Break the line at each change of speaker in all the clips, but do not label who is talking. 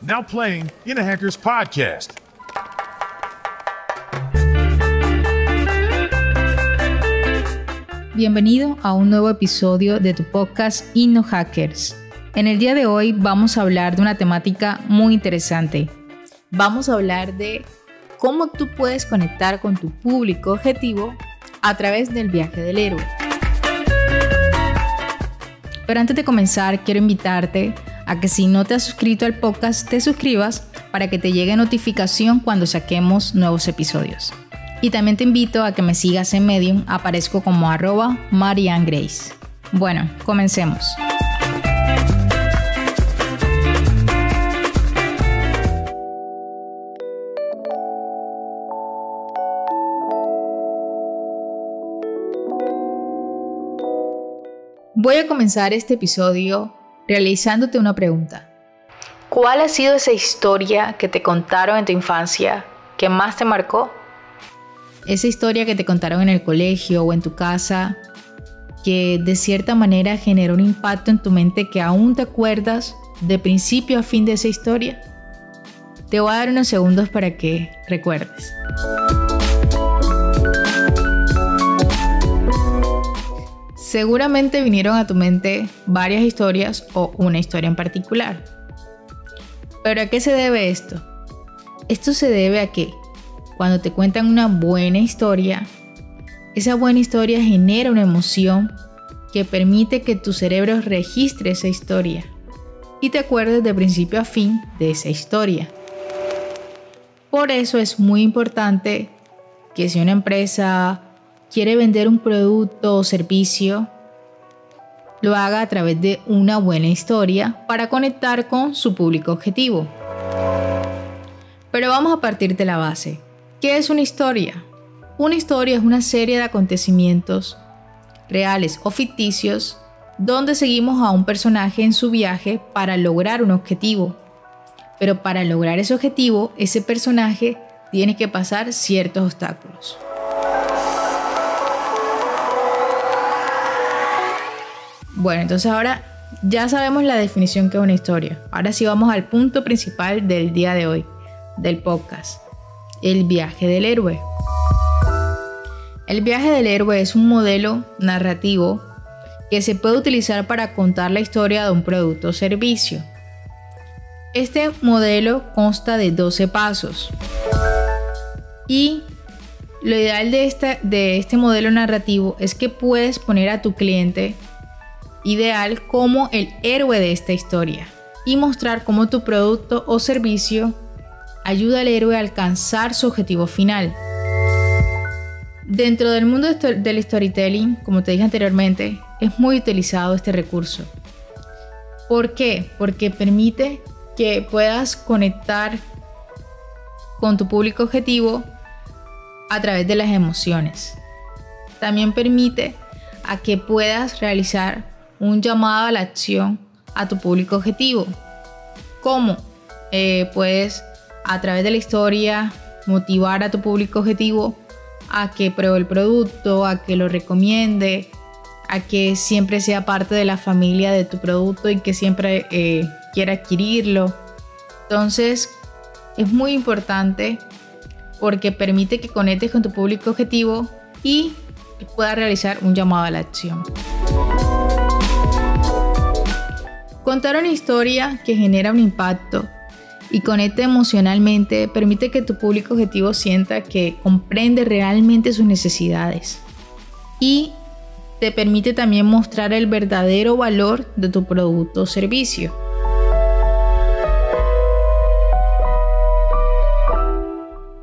Now playing in a podcast.
Bienvenido a un nuevo episodio de tu podcast Inno Hackers. En el día de hoy vamos a hablar de una temática muy interesante. Vamos a hablar de cómo tú puedes conectar con tu público objetivo a través del viaje del héroe. Pero antes de comenzar, quiero invitarte a que si no te has suscrito al podcast, te suscribas para que te llegue notificación cuando saquemos nuevos episodios. Y también te invito a que me sigas en Medium, aparezco como arroba Marianne Grace. Bueno, comencemos. Voy a comenzar este episodio realizándote una pregunta. ¿Cuál ha sido esa historia que te contaron en tu infancia que más te marcó? esa historia que te contaron en el colegio o en tu casa, que de cierta manera generó un impacto en tu mente que aún te acuerdas de principio a fin de esa historia? Te voy a dar unos segundos para que recuerdes. Seguramente vinieron a tu mente varias historias o una historia en particular. ¿Pero a qué se debe esto? Esto se debe a que cuando te cuentan una buena historia, esa buena historia genera una emoción que permite que tu cerebro registre esa historia y te acuerdes de principio a fin de esa historia. Por eso es muy importante que si una empresa quiere vender un producto o servicio, lo haga a través de una buena historia para conectar con su público objetivo. Pero vamos a partir de la base. ¿Qué es una historia? Una historia es una serie de acontecimientos reales o ficticios donde seguimos a un personaje en su viaje para lograr un objetivo. Pero para lograr ese objetivo, ese personaje tiene que pasar ciertos obstáculos. Bueno, entonces ahora ya sabemos la definición que es una historia. Ahora sí vamos al punto principal del día de hoy, del podcast el viaje del héroe. El viaje del héroe es un modelo narrativo que se puede utilizar para contar la historia de un producto o servicio. Este modelo consta de 12 pasos. Y lo ideal de este, de este modelo narrativo es que puedes poner a tu cliente ideal como el héroe de esta historia y mostrar cómo tu producto o servicio ayuda al héroe a alcanzar su objetivo final. Dentro del mundo del storytelling, como te dije anteriormente, es muy utilizado este recurso. ¿Por qué? Porque permite que puedas conectar con tu público objetivo a través de las emociones. También permite a que puedas realizar un llamado a la acción a tu público objetivo. ¿Cómo? Eh, puedes a través de la historia motivar a tu público objetivo a que pruebe el producto, a que lo recomiende, a que siempre sea parte de la familia de tu producto y que siempre eh, quiera adquirirlo. Entonces, es muy importante porque permite que conectes con tu público objetivo y puedas realizar un llamado a la acción. Contar una historia que genera un impacto y conecta emocionalmente permite que tu público objetivo sienta que comprende realmente sus necesidades y te permite también mostrar el verdadero valor de tu producto o servicio.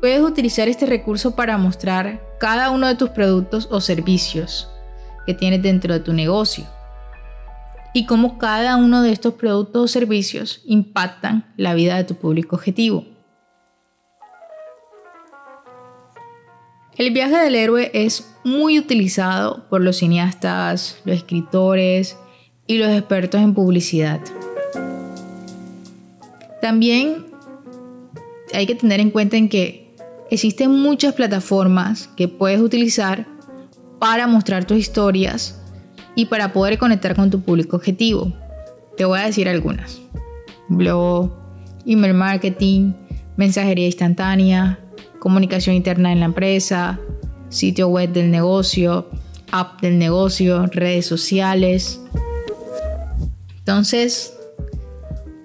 Puedes utilizar este recurso para mostrar cada uno de tus productos o servicios que tienes dentro de tu negocio y cómo cada uno de estos productos o servicios impactan la vida de tu público objetivo. El viaje del héroe es muy utilizado por los cineastas, los escritores y los expertos en publicidad. También hay que tener en cuenta en que existen muchas plataformas que puedes utilizar para mostrar tus historias y para poder conectar con tu público objetivo. Te voy a decir algunas. Blog, email marketing, mensajería instantánea, comunicación interna en la empresa, sitio web del negocio, app del negocio, redes sociales. Entonces,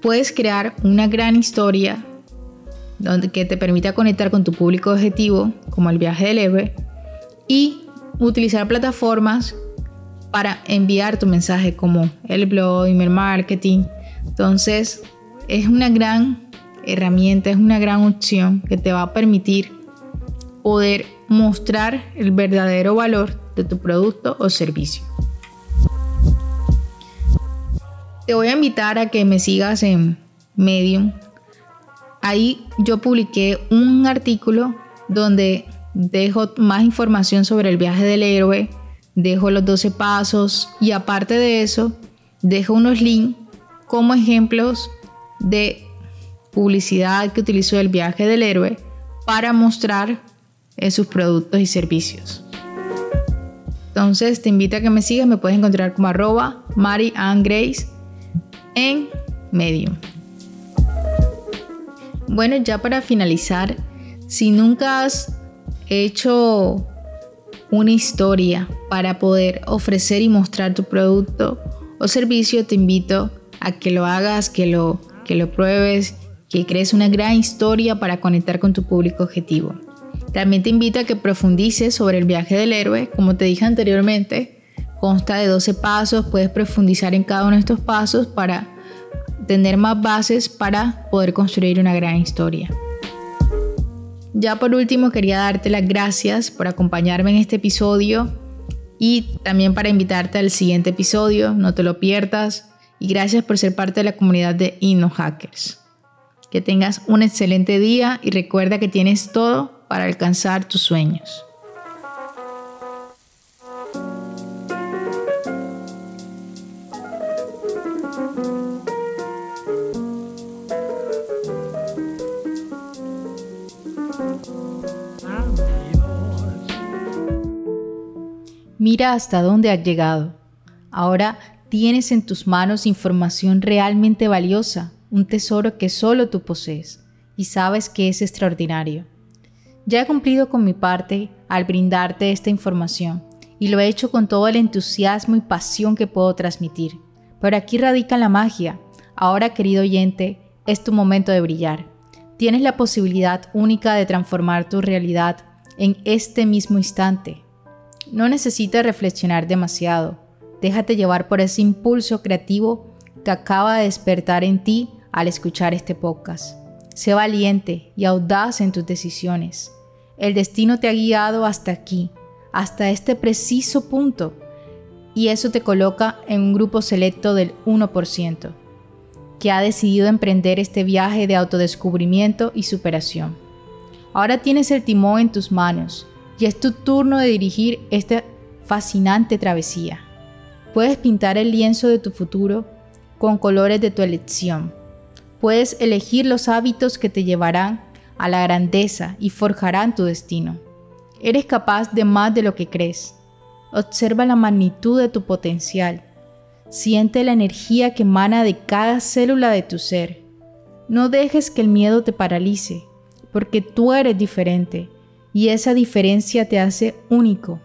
puedes crear una gran historia donde, que te permita conectar con tu público objetivo, como el viaje del héroe, y utilizar plataformas para enviar tu mensaje como el blog, email marketing. Entonces, es una gran herramienta, es una gran opción que te va a permitir poder mostrar el verdadero valor de tu producto o servicio. Te voy a invitar a que me sigas en Medium. Ahí yo publiqué un artículo donde dejo más información sobre el viaje del héroe, dejo los 12 pasos y aparte de eso, dejo unos links como ejemplos de publicidad que utilizó el viaje del héroe para mostrar eh, sus productos y servicios. Entonces te invito a que me sigas, me puedes encontrar como arroba Mari Grace en Medium. Bueno, ya para finalizar, si nunca has hecho una historia para poder ofrecer y mostrar tu producto o servicio, te invito a que lo hagas, que lo, que lo pruebes, que crees una gran historia para conectar con tu público objetivo. También te invito a que profundices sobre el viaje del héroe, como te dije anteriormente, consta de 12 pasos, puedes profundizar en cada uno de estos pasos para tener más bases para poder construir una gran historia. Ya por último quería darte las gracias por acompañarme en este episodio y también para invitarte al siguiente episodio, no te lo pierdas y gracias por ser parte de la comunidad de InnoHackers. Que tengas un excelente día y recuerda que tienes todo para alcanzar tus sueños. Mira hasta dónde has llegado. Ahora tienes en tus manos información realmente valiosa, un tesoro que solo tú posees y sabes que es extraordinario. Ya he cumplido con mi parte al brindarte esta información y lo he hecho con todo el entusiasmo y pasión que puedo transmitir. Pero aquí radica la magia. Ahora, querido oyente, es tu momento de brillar. Tienes la posibilidad única de transformar tu realidad en este mismo instante no necesitas reflexionar demasiado. Déjate llevar por ese impulso creativo que acaba de despertar en ti al escuchar este podcast. Sé valiente y audaz en tus decisiones. El destino te ha guiado hasta aquí, hasta este preciso punto, y eso te coloca en un grupo selecto del 1%, que ha decidido emprender este viaje de autodescubrimiento y superación. Ahora tienes el timón en tus manos y es tu turno de dirigir esta fascinante travesía. Puedes pintar el lienzo de tu futuro con colores de tu elección. Puedes elegir los hábitos que te llevarán a la grandeza y forjarán tu destino. Eres capaz de más de lo que crees. Observa la magnitud de tu potencial. Siente la energía que emana de cada célula de tu ser. No dejes que el miedo te paralice, porque tú eres diferente y esa diferencia te hace único.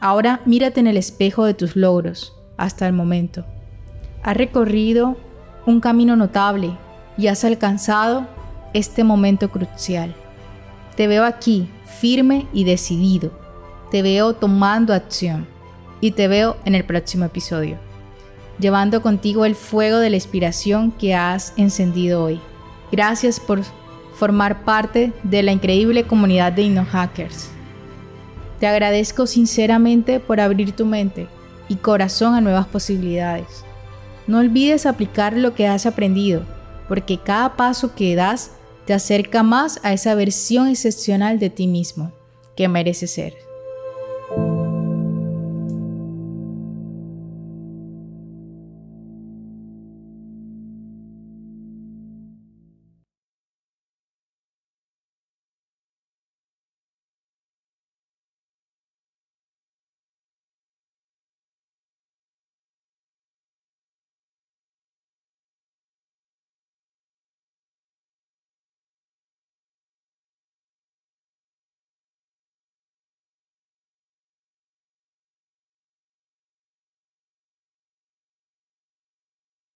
Ahora mírate en el espejo de tus logros hasta el momento. Has recorrido un camino notable y has alcanzado este momento crucial. Te veo aquí, firme y decidido. Te veo tomando acción y te veo en el próximo episodio, llevando contigo el fuego de la inspiración que has encendido hoy. Gracias por formar parte de la increíble comunidad de InnoHackers. Te agradezco sinceramente por abrir tu mente y corazón a nuevas posibilidades. No olvides aplicar lo que has aprendido, porque cada paso que das te acerca más a esa versión excepcional de ti mismo que mereces ser.